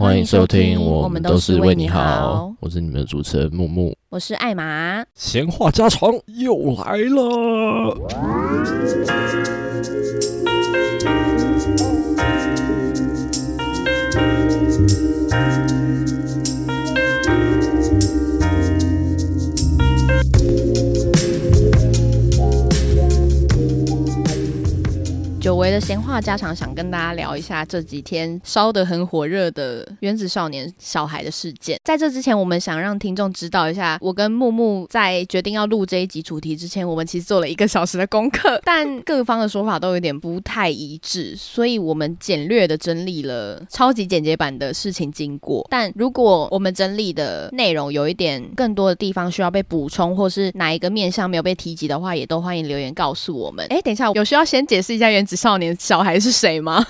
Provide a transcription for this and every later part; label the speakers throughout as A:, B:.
A: 欢迎收听，我们都是为你
B: 好
A: 好，我是你们的主持人木木。
B: 我是艾玛。
A: 闲话家常又来了，
B: 久违的闲话家常，想跟大家聊一下这几天烧得很火热的原子少年小孩的事件。在这之前，我们想让听众知道一下，我跟木木在决定要录这一集主题之前，我们其实做了一个小时的功课，但各方的说法都有点不太一致，所以我们简略的整理了超级简洁版的事情经过。但如果我们整理的内容有一点更多的地方需要被补充，或是哪一个面向没有被提及的话，也都欢迎留言告诉我们。哎，等一下，有需要先解释一下原子少少年小孩是谁吗？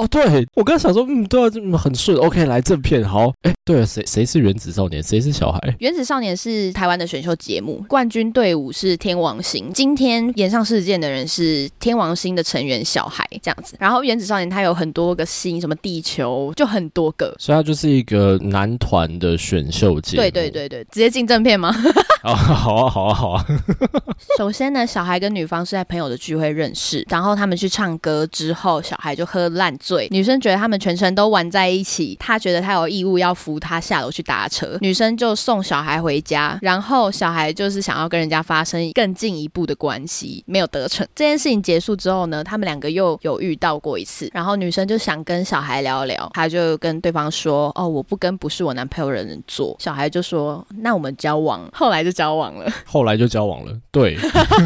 A: 哦，对我刚想说，嗯，对啊，这么很顺，OK，来正片，好，哎，对了，谁谁是原子少年，谁是小孩？
B: 原子少年是台湾的选秀节目，冠军队伍是天王星。今天演上事件的人是天王星的成员小孩这样子。然后原子少年他有很多个星，什么地球就很多个。
A: 所以他就是一个男团的选秀节目。
B: 对对对对，直接进正片吗？
A: 哦，好啊，好啊，好啊。
B: 首先呢，小孩跟女方是在朋友的聚会认识，然后他们去唱歌之后，小孩就喝烂醉，女生觉得他们全程都玩在一起，他觉得他有义务要扶他下楼去搭车，女生就送小孩回家，然后小孩就是想要跟人家发生更进一步的关系，没有得逞。这件事情结束之后呢，他们两个又有遇到过一次，然后女生就想跟小孩聊聊，她就跟对方说：“哦，我不跟不是我男朋友的人做。”小孩就说：“那我们交往。”后来就交往了。
A: 后来就交往了，对，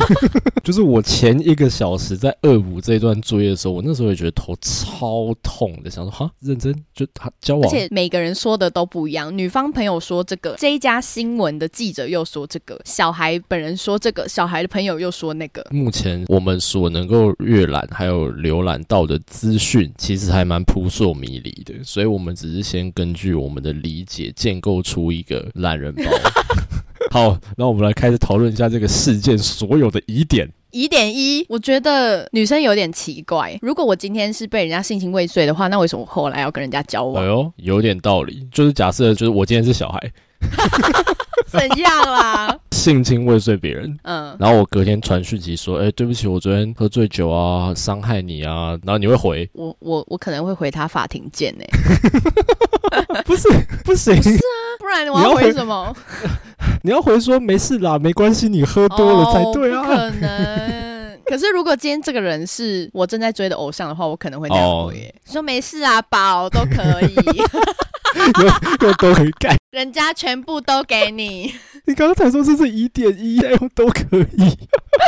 A: 就是我前一个小时在恶补这一段作业的时候，我那时候也觉得头超痛的，想说哈，认真就他交往而，
B: 且每个人说的都不一样，女方朋友说这个，这一家新闻的记者又说这个，小孩本人说这个，小孩的朋友又说那个。
A: 目前我们所能够阅览还有浏览到的资讯，其实还蛮扑朔迷离的，所以我们只是先根据我们的理解建构出一个懒人包。好，那我们来开始讨论一下这个事件所有的疑点。
B: 疑点一，我觉得女生有点奇怪。如果我今天是被人家性侵未遂的话，那为什么我后来要跟人家交往？
A: 哎呦，有点道理。就是假设，就是我今天是小孩，
B: 怎样啦？
A: 性侵未遂别人，
B: 嗯，
A: 然后我隔天传讯息说，哎、对不起，我昨天喝醉酒啊，伤害你啊，然后你会回，
B: 我我我可能会回他法庭见呢、
A: 不是，不行，
B: 不然我要
A: 回
B: 回什么？
A: 你要回说没事啦，没关系，你喝多了才对啊。
B: 哦可能。可是如果今天这个人是我正在追的偶像的话，我可能会那样回、
A: 哦
B: 说没事啊，宝都可以，
A: 又又都可以干。
B: 人家全部都给你。
A: 你刚才说这是一点一，都可以，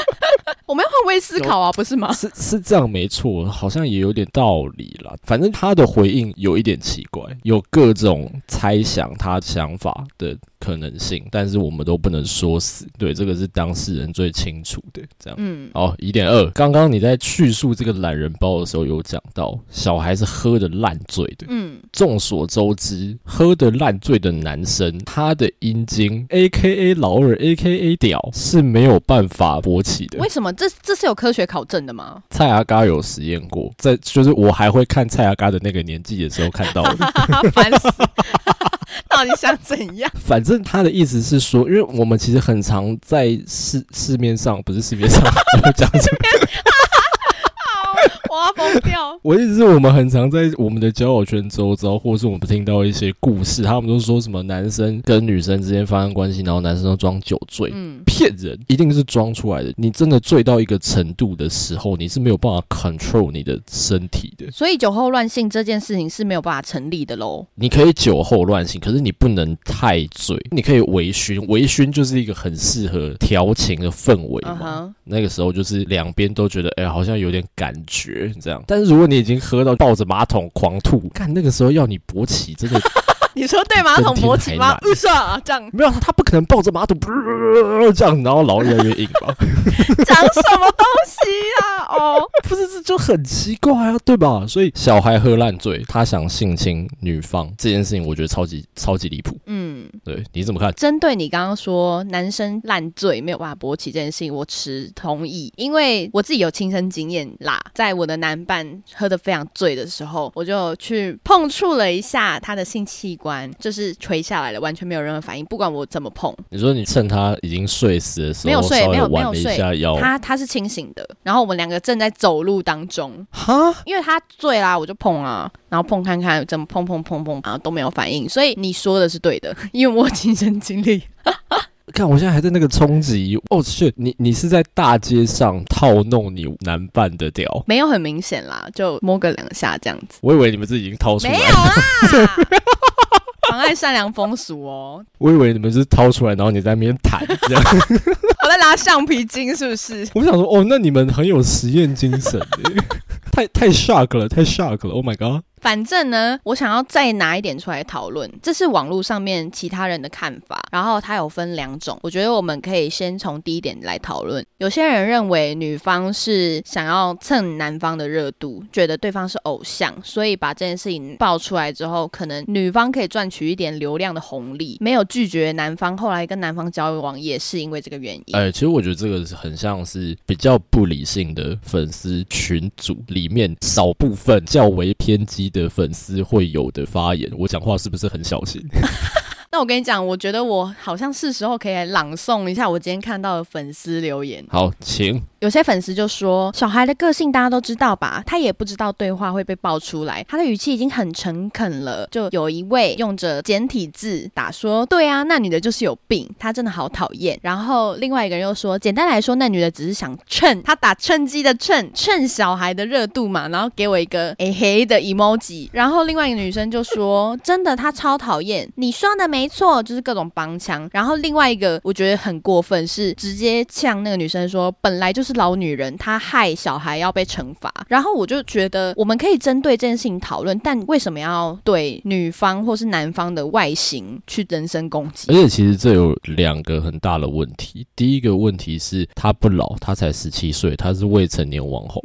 B: 我们要换位思考啊，不是吗？
A: 是是这样没错，好像也有点道理啦。反正他的回应有一点奇怪，有各种猜想他想法的可能性，但是我们都不能说死。对，这个是当事人最清楚的。这样。
B: 嗯，
A: 好，疑点二，刚刚你在叙述这个懒人包的时候有讲到，小孩是喝的烂醉的。
B: 嗯，
A: 众所周知，喝的烂醉的男生，他的阴茎 （A K A 老二 A K A 屌）是没有办法勃起的
B: 为。什么这这是有科学考证的吗？
A: 蔡阿嘎有实验过，在就是我还会看蔡阿嘎的那个年纪的时候看到的。
B: 烦死！到底想怎样？
A: 反正他的意思是说，因为我们其实很常在市市面上，不是市面上，我讲？
B: 我要疯掉！
A: 我意思是我们很常在我们的交友圈周遭，或是我们听到一些故事，他们都说什么男生跟女生之间发生关系，然后男生都装酒醉。
B: 嗯，
A: 骗人，一定是装出来的。你真的醉到一个程度的时候，你是没有办法 control 你的身体的。
B: 所以酒后乱性这件事情是没有办法成立的喽。
A: 你可以酒后乱性，可是你不能太醉。你可以微醺，微醺就是一个很适合调情的氛围嘛。那个时候就是两边都觉得，哎、好像有点感觉这样。但是如果你已经喝到抱着马桶狂吐，看那个时候要你勃起，真的
B: 你说对马桶 勃起吗？
A: 不
B: 是啊这样
A: 没有，他不可能抱着马桶这样，然后老越来越硬吧？
B: 讲什么东西啊？哦，
A: 不是，这就很奇怪啊，对吧？所以小孩喝烂醉，他想性侵女方这件事情，我觉得超级超级离谱。
B: 嗯，嗯，
A: 对，你怎么看？
B: 针对你刚刚说男生烂醉没有办法勃起这件事情，我持同意，因为我自己有亲身经验啦。在我的男伴喝的非常醉的时候，我就去碰触了一下他的性器官，就是垂下来了，完全没有任何反应，不管我怎么碰。
A: 你说你趁他已经睡死的时候，
B: 没有睡没有没
A: 弯了一
B: 有睡。
A: 下腰，
B: 他他是清醒的，然后我们两个正在走路当中，
A: 哈，
B: 因为他醉啦，我就碰啊，然后碰看看怎么碰碰碰碰，然后都没有反应，所以你说的是对的，因为我亲身经历。
A: 看我现在还在那个冲击，哦，去你你是在大街上套弄你男伴的屌，
B: 没有很明显啦，就摸个两下这样子，
A: 我以为你们是已经掏出来
B: 没有，啦，妨碍善良风俗哦。
A: 我以为你们是掏出来，然后你在那边弹这样，
B: 我在拿橡皮筋，是不是？
A: 我想说，哦，那你们很有实验精神耶，太太 shock 了，太 shock 了，Oh my god！
B: 反正呢，我想要再拿一点出来讨论，这是网络上面其他人的看法，然后它有分两种，我觉得我们可以先从第一点来讨论。有些人认为女方是想要蹭男方的热度，觉得对方是偶像，所以把这件事情爆出来之后，可能女方可以赚取一点流量的红利，没有拒绝男方，后来跟男方交往也是因为这个原因。
A: 哎，其实我觉得这个很像是比较不理性的粉丝群组里面少部分较为偏激的粉丝会有的发言。我讲话是不是很小心？
B: 那我跟你讲，我觉得我好像是时候可以来朗诵一下我今天看到的粉丝留言。
A: 好，请
B: 有些粉丝就说，小孩的个性大家都知道吧，他也不知道对话会被爆出来，他的语气已经很诚恳了。就有一位用着简体字打说，对啊，那女的就是有病，她真的好讨厌。然后另外一个人又说，简单来说，那女的只是想趁他打趁机的趁趁 小孩的热度嘛，然后给我一个诶嘿的 emoji。然后另外一个女生就说，真的她超讨厌，你说的没错，就是各种帮腔。然后另外一个我觉得很过分，是直接呛那个女生说，本来就老女人，她害小孩要被惩罚。然后我就觉得我们可以针对这件事情讨论，但为什么要对女方或是男方的外形去人身攻击
A: 而？且其实这有两个很大的问题。第一个问题是她不老，她才十七岁，她是未成年网红，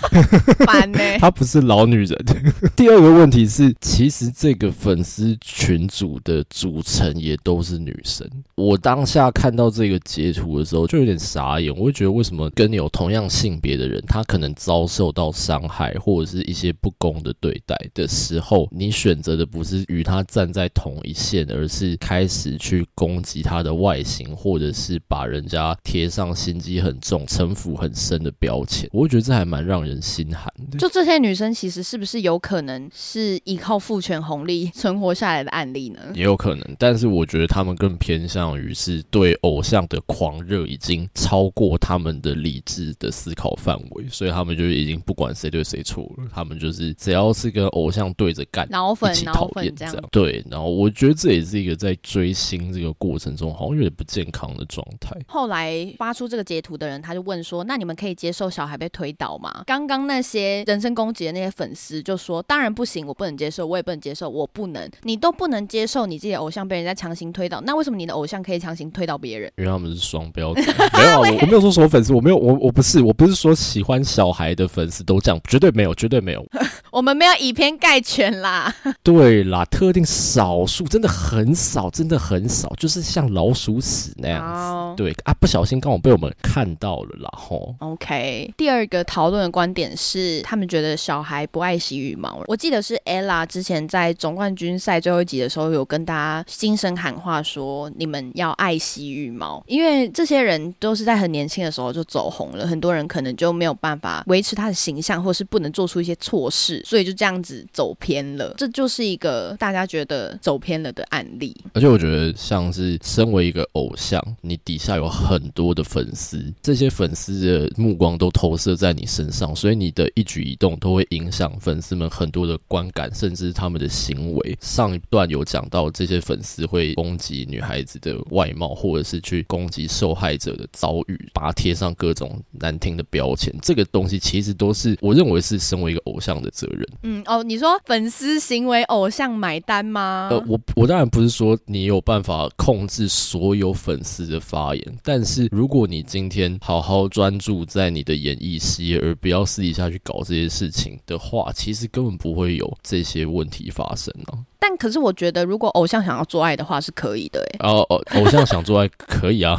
B: 烦呢、
A: 她不是老女人。第二个问题是，其实这个粉丝群组的组成也都是女生。我当下看到这个截图的时候，就有点傻眼。我会觉得，为什么跟你有同样性别的人，他可能遭受到伤害或者是一些不公的对待的时候，你选择的不是与他站在同一线，而是开始去攻击他的外形，或者是把人家贴上心机很重、城府很深的标签。我会觉得这还蛮让人心寒的。
B: 就这些女生其实是不是有可能是依靠父权红利存活下来的案例呢？
A: 也有可能，但是我觉得他们更偏向于是对偶像的狂热已经超过他们的理智的思考范围，所以他们就已经不管谁对谁错了，他们就是只要是跟偶像对着干，
B: 脑粉脑粉这样
A: 厌这样。对，然后我觉得这也是一个在追星这个过程中好像有点不健康的状态。
B: 后来发出这个截图的人，他就问说：“那你们可以接受小孩被推倒吗？”刚刚那些人身攻击的那些粉丝就说：“当然不行，我不能接受，我也不能接受，我不能，你都不能接受你自己的偶像被人家强行推倒，那为什么你的偶像可以强行推倒别人？
A: 因为他们是双标仔，没有啊，我我没有说什么粉丝，我没有，我我不是，我不是说喜欢小孩的粉丝都这样，绝对没有，绝对没有。
B: 我们没有以偏概全啦。
A: 对啦，特定少数真的很少，真的很少，就是像老鼠屎那样子。
B: 好
A: 对啊，不小心刚好被我们看到了啦，吼。
B: OK，第二个讨论的观点是，他们觉得小孩不爱惜羽毛。我记得是 Ella 之前在总冠军赛最后一集的时候，有跟大家心声喊话说，你们要爱惜羽毛，因为这些人都是在很年轻的时候就走红了，很多人可能就没有办法维持他的形象，或是不能做出一些错事，所以就这样子走偏了。这就是一个大家觉得走偏了的案例。
A: 而且我觉得，像是身为一个偶像，你底下有很多的粉丝，这些粉丝的目光都投射在你身上，所以你的一举一动都会影响粉丝们很多的观感，甚至他们的行为。上一段有讲到，这些粉丝会攻击女孩子的外貌，或者是去攻击受害者的遭遇，把它贴上各种难听的标签，这个东西其实都是我认为是身为一个偶像的责任。
B: 嗯哦，你说粉丝行为偶像买单吗？
A: 呃，我我当然不是说你有办法控制所有粉丝的发言，但是如果你今天好好专注在你的演艺事业，而不要私底下去搞这些事情的话，其实根本不会有这些问题发生呢。
B: 但可是我觉得，如果偶像想要做爱的话，是可以的。哎，
A: 哦哦，偶像想做爱可以啊。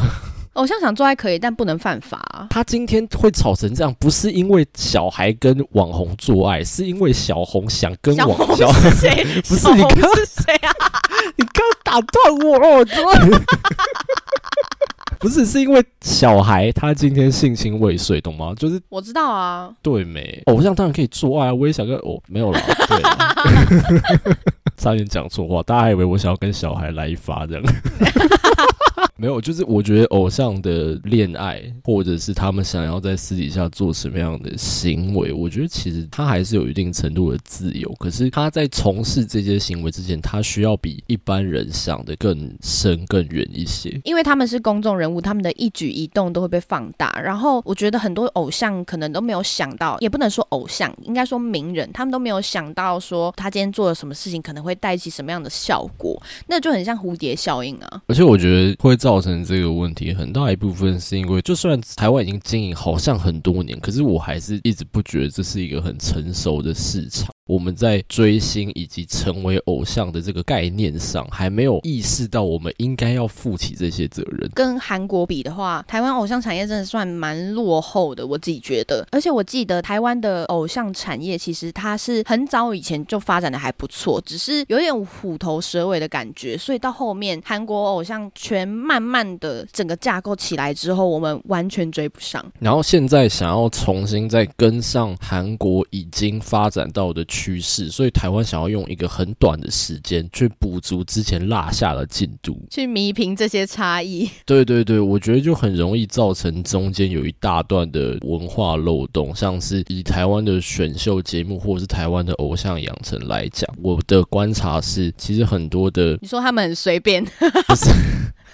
B: 偶像想做爱可以，但不能犯法。
A: 他今天会吵成这样，不是因为小孩跟网红做爱，是因为小红想跟网红。
B: 是谁？
A: 不是你刚
B: 是谁啊？
A: 你刚打断我，不是是因为小孩他今天性侵未遂，懂吗？就是
B: 我知道啊，
A: 对没？偶像当然可以做爱，我也想跟哦，没有了，对，差点讲错话，大家以为我想要跟小孩来一发这样。没有，就是我觉得偶像的恋爱，或者是他们想要在私底下做什么样的行为，我觉得其实他还是有一定程度的自由。可是他在从事这些行为之前，他需要比一般人想的更深更远一些。
B: 因为他们是公众人物，他们的一举一动都会被放大。然后我觉得很多偶像可能都没有想到，也不能说偶像，应该说名人，他们都没有想到说他今天做了什么事情可能会带起什么样的效果，那就很像蝴蝶效应啊。
A: 而且我觉得会。造成这个问题很大一部分是因为，就算台湾已经经营好像很多年，可是我还是一直不觉得这是一个很成熟的市场。我们在追星以及成为偶像的这个概念上，还没有意识到我们应该要负起这些责任。
B: 跟韩国比的话，台湾偶像产业真的算蛮落后的，我自己觉得。而且我记得台湾的偶像产业其实它是很早以前就发展的还不错，只是有点虎头蛇尾的感觉。所以到后面韩国偶像全慢慢的整个架构起来之后，我们完全追不上。
A: 然后现在想要重新再跟上韩国已经发展到的。趋势，所以台湾想要用一个很短的时间去补足之前落下的进度，
B: 去弥平这些差异。
A: 对对对，我觉得就很容易造成中间有一大段的文化漏洞，像是以台湾的选秀节目或者是台湾的偶像养成来讲，我的观察是，其实很多的，
B: 你说他们很随便，
A: 不是。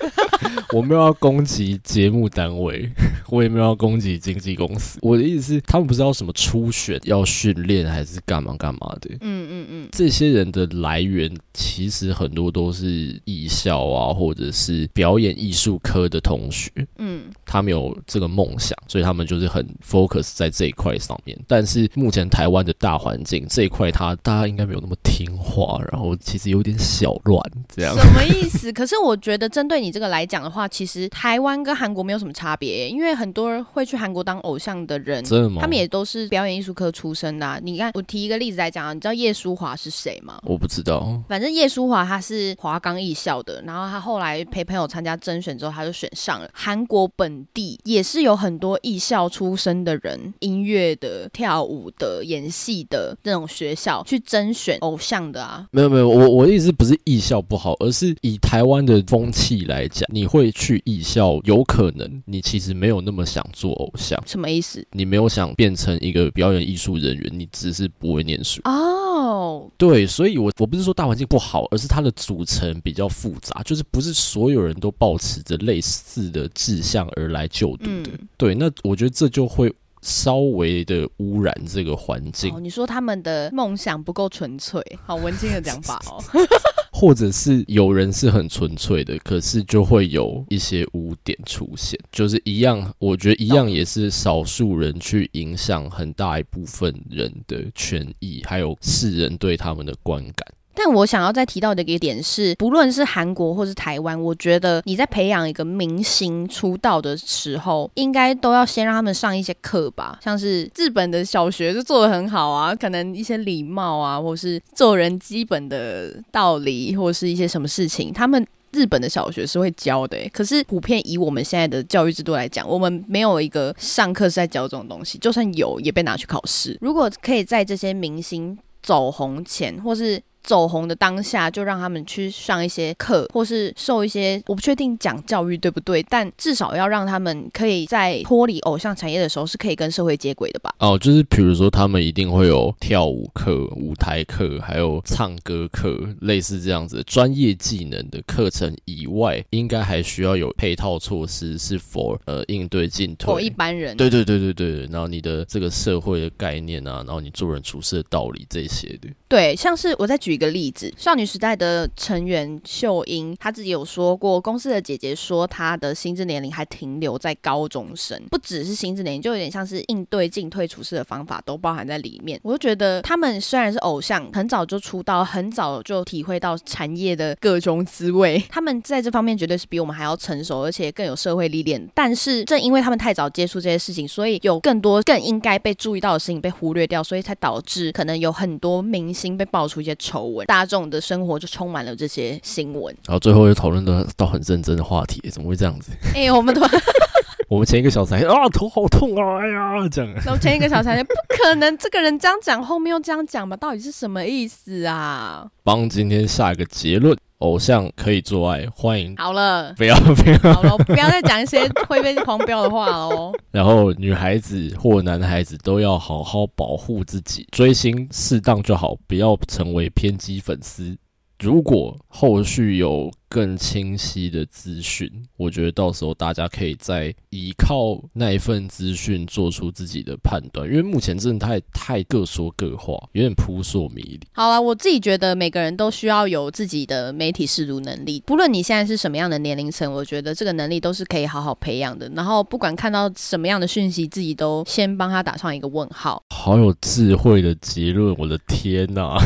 A: 我没有要攻击节目单位，我也没有要攻击经纪公司。我的意思是，他们不知道什么初选要训练还是干嘛干嘛的。嗯嗯嗯，这些人的来源其实很多都是艺校啊，或者是表演艺术科的同学。嗯，他们有这个梦想，所以他们就是很 focus 在这一块上面。但是目前台湾的大环境这一块，他大家应该没有那么听话，然后其实有点小乱这样。
B: 什么 意思？可是我觉得针对你这个来讲的话。其实台湾跟韩国没有什么差别，因为很多人会去韩国当偶像的人，真的吗他们也都是表演艺术科出身的。你看，我提一个例子来讲啊，你知道叶舒华是谁吗？
A: 我不知道。
B: 反正叶舒华他是华冈艺校的，然后他后来陪朋友参加甄选之后，他就选上了。韩国本地也是有很多艺校出身的人，音乐的、跳舞的、演戏的那种学校去甄选偶像的啊。
A: 没有没有，我我的意思不是艺校不好，而是以台湾的风气来讲，你会。去艺校，有可能你其实没有那么想做偶像，
B: 什么意思？
A: 你没有想变成一个表演艺术人员，你只是不会念书哦。对，所以我我不是说大环境不好，而是它的组成比较复杂，就是不是所有人都保持着类似的志向而来就读的。对，那我觉得这就会。稍微的污染这个环境。
B: 你说他们的梦想不够纯粹，好文青的讲法哦。
A: 或者是有人是很纯粹的，可是就会有一些污点出现，就是一样，我觉得一样也是少数人去影响很大一部分人的权益，还有世人对他们的观感。
B: 但我想要再提到的一个点是，不论是韩国或是台湾，我觉得你在培养一个明星出道的时候，应该都要先让他们上一些课吧。像是日本的小学就做的很好啊，可能一些礼貌啊，或是做人基本的道理，或是一些什么事情，他们日本的小学是会教的。可是普遍以我们现在的教育制度来讲，我们没有一个上课是在教这种东西，就算有，也被拿去考试。如果可以在这些明星走红前，或是走红的当下，就让他们去上一些课，或是受一些我不确定讲教育对不对，但至少要让他们可以在脱离偶像产业的时候，是可以跟社会接轨的吧？
A: 哦，就是比如说他们一定会有跳舞课、舞台课，还有唱歌课，类似这样子专业技能的课程以外，应该还需要有配套措施，是否呃应对进退？
B: 或一般人？
A: 对对对对对，然后你的这个社会的概念啊，然后你做人处事的道理这些的。
B: 对，像是我再举一个例子，少女时代的成员秀英，她自己有说过，公司的姐姐说她的心智年龄还停留在高中生，不只是心智年龄，就有点像是应对进退处事的方法都包含在里面。我就觉得他们虽然是偶像，很早就出道，很早就体会到产业的各种滋味，他们在这方面绝对是比我们还要成熟，而且更有社会历练。但是正因为他们太早接触这些事情，所以有更多更应该被注意到的事情被忽略掉，所以才导致可能有很多明星被爆出一些丑闻，大众的生活就充满了这些新闻。
A: 然后最后又讨论到到很认真的话题，怎么会这样子？
B: 哎，我们团
A: 我们前一个小时还啊头好痛啊，哎呀这样。
B: 然后前一个小时还 不可能，这个人这样讲，后面又这样讲吧？到底是什么意思啊？
A: 帮今天下一个结论。偶像可以做爱，欢迎。
B: 好了，
A: 不要 不要，
B: 好了，不要再讲一些会被狂飙的话哦。
A: 然后女孩子或男孩子都要好好保护自己，追星适当就好，不要成为偏激粉丝。如果后续有。更清晰的资讯，我觉得到时候大家可以再依靠那一份资讯做出自己的判断，因为目前真的太太各说各话，有点扑朔迷离。
B: 好啊，我自己觉得每个人都需要有自己的媒体视读能力，不论你现在是什么样的年龄层，我觉得这个能力都是可以好好培养的。然后不管看到什么样的讯息，自己都先帮他打上一个问号。
A: 好有智慧的结论，我的天哪！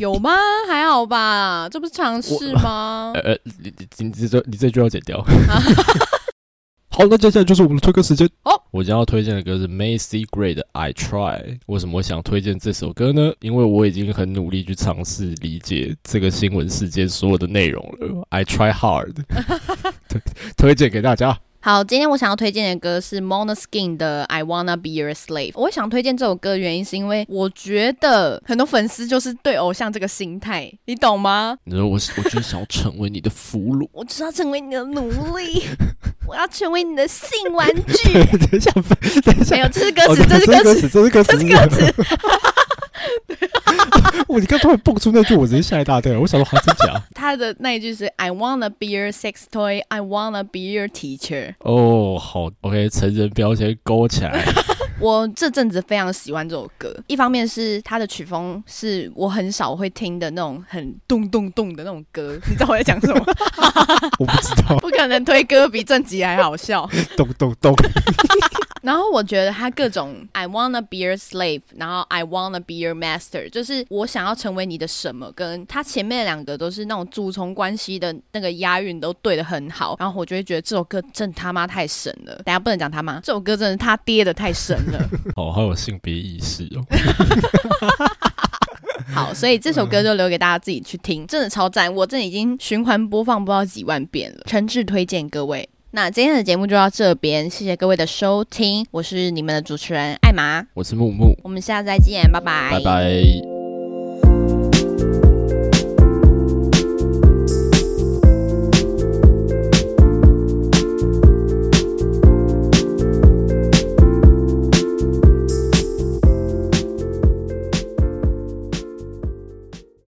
B: 有吗？还好吧，这不是尝试吗？
A: 呃，你你你这你这句要剪掉。好，那接下来就是我们的推歌时间。哦，我将要推荐的歌是 Macy Gray 的 I Try。为什么我想推荐这首歌呢？因为我已经很努力去尝试理解这个新闻事件所有的内容了。I try hard，推推荐给大家。
B: 好，今天我想要推荐的歌是 Monoskin 的 I Wanna Be Your Slave。我想推荐这首歌的原因是因为我觉得很多粉丝就是对偶像这个心态，你懂吗？
A: 你说我，我就是想要成为你的俘虏，
B: 我就是要成为你的奴隶，我要成为你的性玩具。
A: 等一下，等一下，
B: 没有，这是歌词，这是歌词，
A: 这是歌词，
B: 这是歌词。
A: 我你刚突然蹦出那句，我直接吓一大跳。我想说，好真假？
B: 他的那一句是 "I wanna be your sex toy, I wanna be your teacher."
A: 哦，好，OK，成人标签勾起来。
B: 我这阵子非常喜欢这首歌，一方面是它的曲风是我很少会听的那种很咚咚咚的那种歌，你知道我在讲什么？
A: 我不知道，
B: 不可能推歌比正集还好笑。
A: 咚咚咚。
B: 然后我觉得他各种 I wanna be your slave，然后 I wanna be your master，就是我想要成为你的什么，跟他前面两个都是那种主从关系的那个押韵都对的很好，然后我就会觉得这首歌真他妈太神了。等下不能讲他妈，这首歌真的他爹的太神了。
A: 哦，好有性别意识哦。
B: 好，所以这首歌就留给大家自己去听，真的超赞，我这已经循环播放不知道几万遍了，诚挚推荐各位。那今天的节目就到这边，谢谢各位的收听，我是你们的主持人艾玛，
A: 我是木木，
B: 我们下次再见，拜拜，
A: 拜拜。